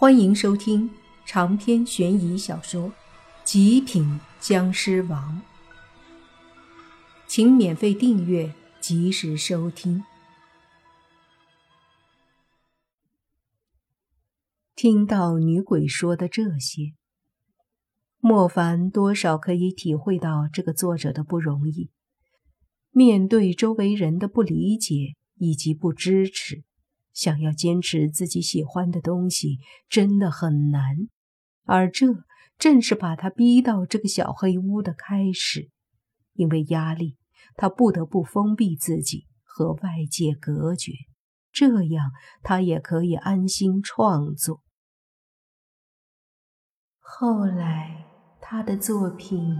欢迎收听长篇悬疑小说《极品僵尸王》，请免费订阅，及时收听。听到女鬼说的这些，莫凡多少可以体会到这个作者的不容易。面对周围人的不理解以及不支持。想要坚持自己喜欢的东西真的很难，而这正是把他逼到这个小黑屋的开始。因为压力，他不得不封闭自己和外界隔绝，这样他也可以安心创作。后来，他的作品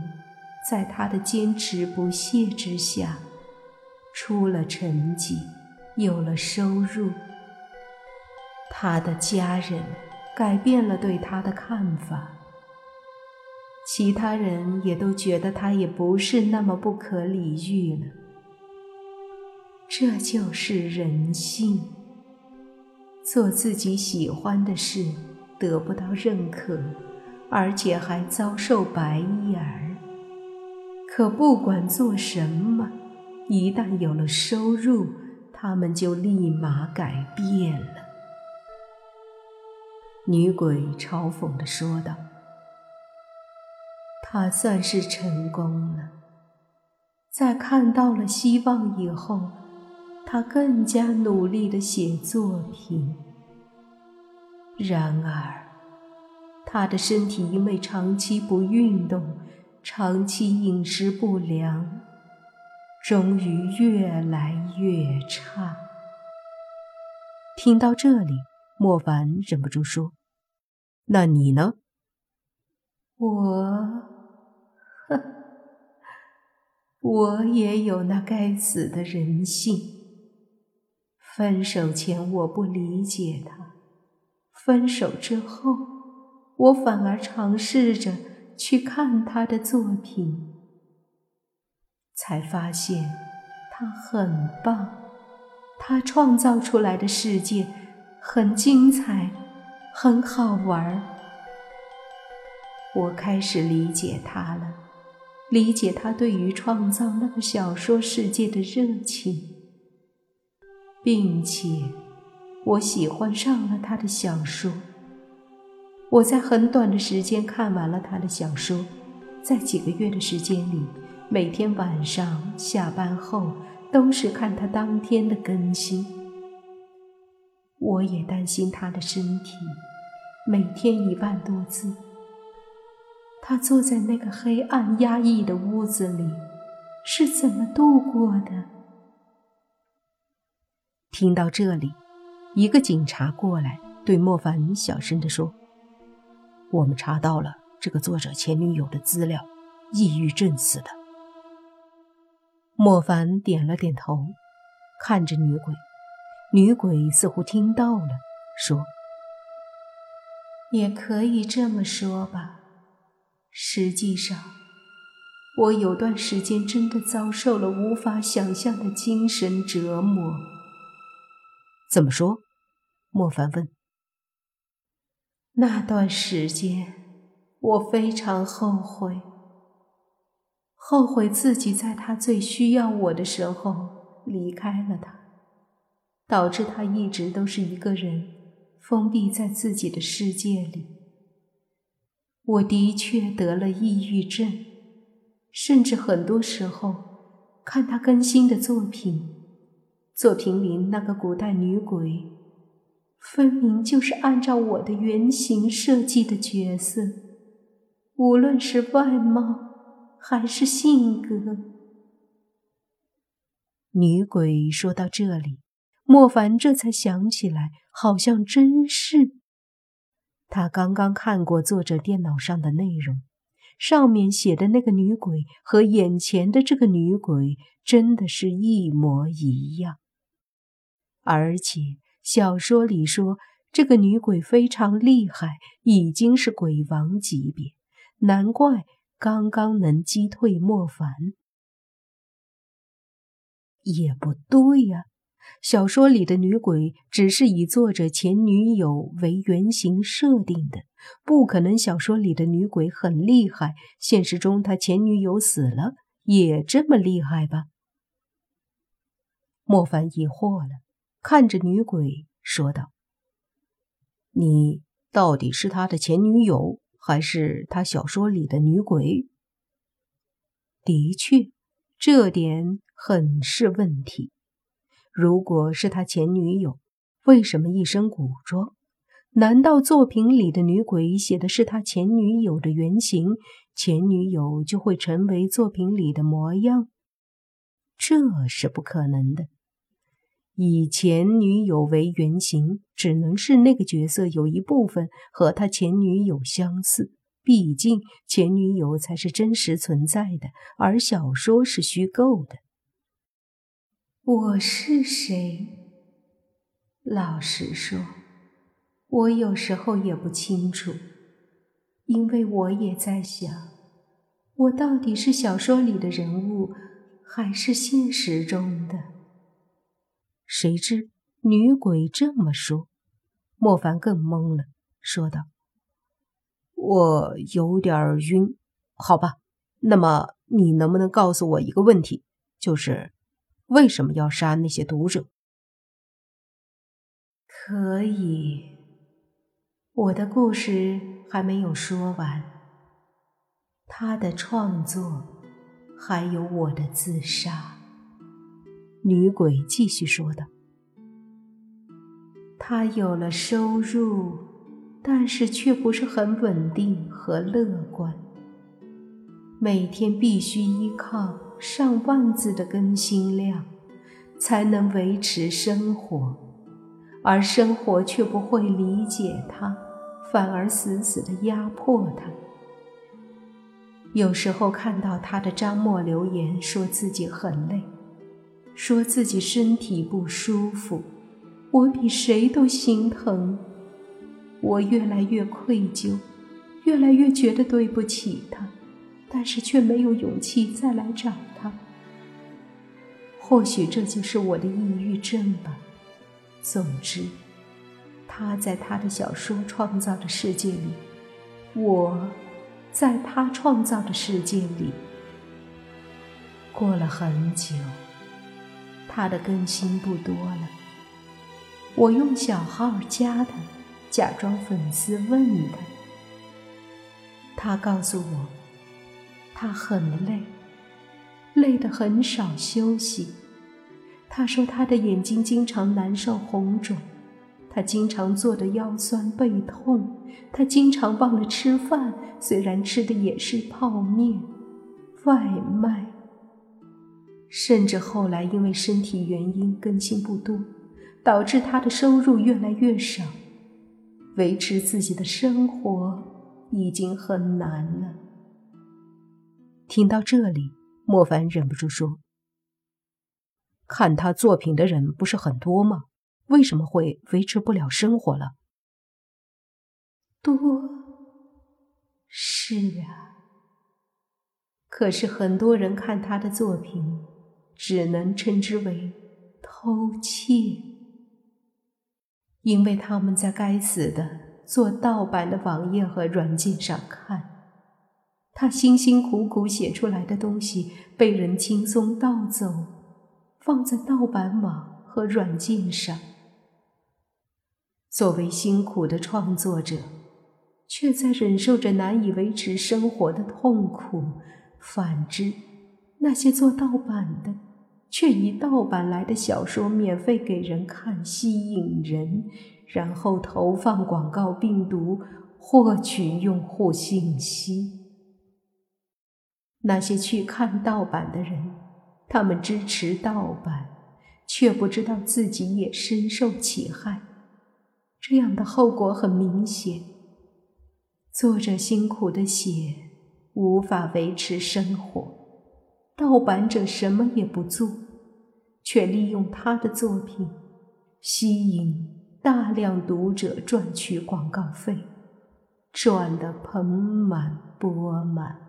在他的坚持不懈之下出了成绩，有了收入。他的家人改变了对他的看法，其他人也都觉得他也不是那么不可理喻了。这就是人性：做自己喜欢的事得不到认可，而且还遭受白眼儿。可不管做什么，一旦有了收入，他们就立马改变了。女鬼嘲讽地说道：“他算是成功了，在看到了希望以后，他更加努力地写作品。然而，他的身体因为长期不运动、长期饮食不良，终于越来越差。”听到这里，莫凡忍不住说。那你呢？我，哼，我也有那该死的人性。分手前我不理解他，分手之后，我反而尝试着去看他的作品，才发现他很棒，他创造出来的世界很精彩。很好玩我开始理解他了，理解他对于创造那个小说世界的热情，并且我喜欢上了他的小说。我在很短的时间看完了他的小说，在几个月的时间里，每天晚上下班后都是看他当天的更新。我也担心他的身体。每天一万多字，他坐在那个黑暗压抑的屋子里，是怎么度过的？听到这里，一个警察过来，对莫凡小声地说：“我们查到了这个作者前女友的资料，抑郁症死的。”莫凡点了点头，看着女鬼，女鬼似乎听到了，说。也可以这么说吧。实际上，我有段时间真的遭受了无法想象的精神折磨。怎么说？莫凡问。那段时间，我非常后悔，后悔自己在他最需要我的时候离开了他，导致他一直都是一个人。封闭在自己的世界里，我的确得了抑郁症，甚至很多时候看他更新的作品，作品里那个古代女鬼，分明就是按照我的原型设计的角色，无论是外貌还是性格。女鬼说到这里。莫凡这才想起来，好像真是。他刚刚看过作者电脑上的内容，上面写的那个女鬼和眼前的这个女鬼真的是一模一样。而且小说里说，这个女鬼非常厉害，已经是鬼王级别，难怪刚刚能击退莫凡。也不对呀。小说里的女鬼只是以作者前女友为原型设定的，不可能小说里的女鬼很厉害，现实中他前女友死了也这么厉害吧？莫凡疑惑了，看着女鬼说道：“你到底是他的前女友，还是他小说里的女鬼？”的确，这点很是问题。如果是他前女友，为什么一身古装？难道作品里的女鬼写的是他前女友的原型，前女友就会成为作品里的模样？这是不可能的。以前女友为原型，只能是那个角色有一部分和他前女友相似。毕竟前女友才是真实存在的，而小说是虚构的。我是谁？老实说，我有时候也不清楚，因为我也在想，我到底是小说里的人物，还是现实中的？谁知女鬼这么说，莫凡更懵了，说道：“我有点晕，好吧，那么你能不能告诉我一个问题，就是？”为什么要杀那些读者？可以，我的故事还没有说完。他的创作，还有我的自杀。女鬼继续说道：“他有了收入，但是却不是很稳定和乐观，每天必须依靠。”上万字的更新量，才能维持生活，而生活却不会理解他，反而死死的压迫他。有时候看到他的张默留言，说自己很累，说自己身体不舒服，我比谁都心疼。我越来越愧疚，越来越觉得对不起他，但是却没有勇气再来找他。或许这就是我的抑郁症吧。总之，他在他的小说创造的世界里，我在他创造的世界里。过了很久，他的更新不多了。我用小号加他，假装粉丝问他，他告诉我，他很累。累得很少休息。他说他的眼睛经常难受红肿，他经常坐的腰酸背痛，他经常忘了吃饭，虽然吃的也是泡面、外卖。甚至后来因为身体原因更新不多，导致他的收入越来越少，维持自己的生活已经很难了。听到这里。莫凡忍不住说：“看他作品的人不是很多吗？为什么会维持不了生活了？”多，是啊。可是很多人看他的作品，只能称之为偷窃，因为他们在该死的做盗版的网页和软件上看。他辛辛苦苦写出来的东西被人轻松盗走，放在盗版网和软件上。作为辛苦的创作者，却在忍受着难以维持生活的痛苦；反之，那些做盗版的，却以盗版来的小说免费给人看，吸引人，然后投放广告病毒，获取用户信息。那些去看盗版的人，他们支持盗版，却不知道自己也深受其害。这样的后果很明显：作者辛苦的写，无法维持生活；盗版者什么也不做，却利用他的作品吸引大量读者赚取广告费，赚得盆满钵满。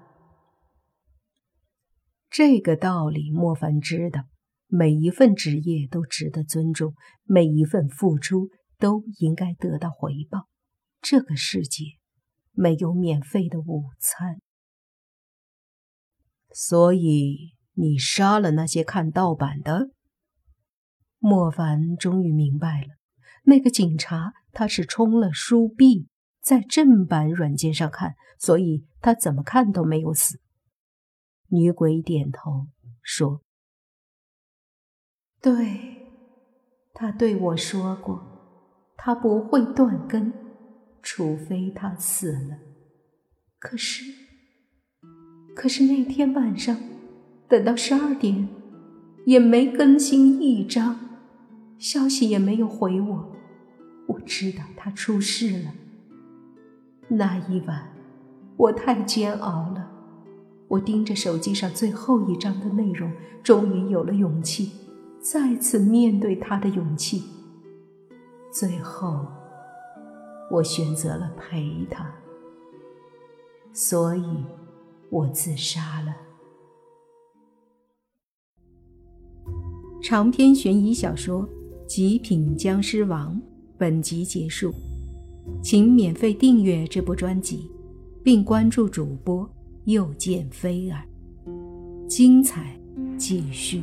这个道理莫凡知道，每一份职业都值得尊重，每一份付出都应该得到回报。这个世界没有免费的午餐，所以你杀了那些看盗版的。莫凡终于明白了，那个警察他是充了书币，在正版软件上看，所以他怎么看都没有死。女鬼点头说：“对，他对我说过，他不会断根，除非他死了。可是，可是那天晚上，等到十二点，也没更新一张。”消息也没有回我，我知道他出事了。那一晚，我太煎熬了。我盯着手机上最后一张的内容，终于有了勇气，再次面对他的勇气。最后，我选择了陪他，所以我自杀了。长篇悬疑小说。《极品僵尸王》本集结束，请免费订阅这部专辑，并关注主播又见飞儿，精彩继续。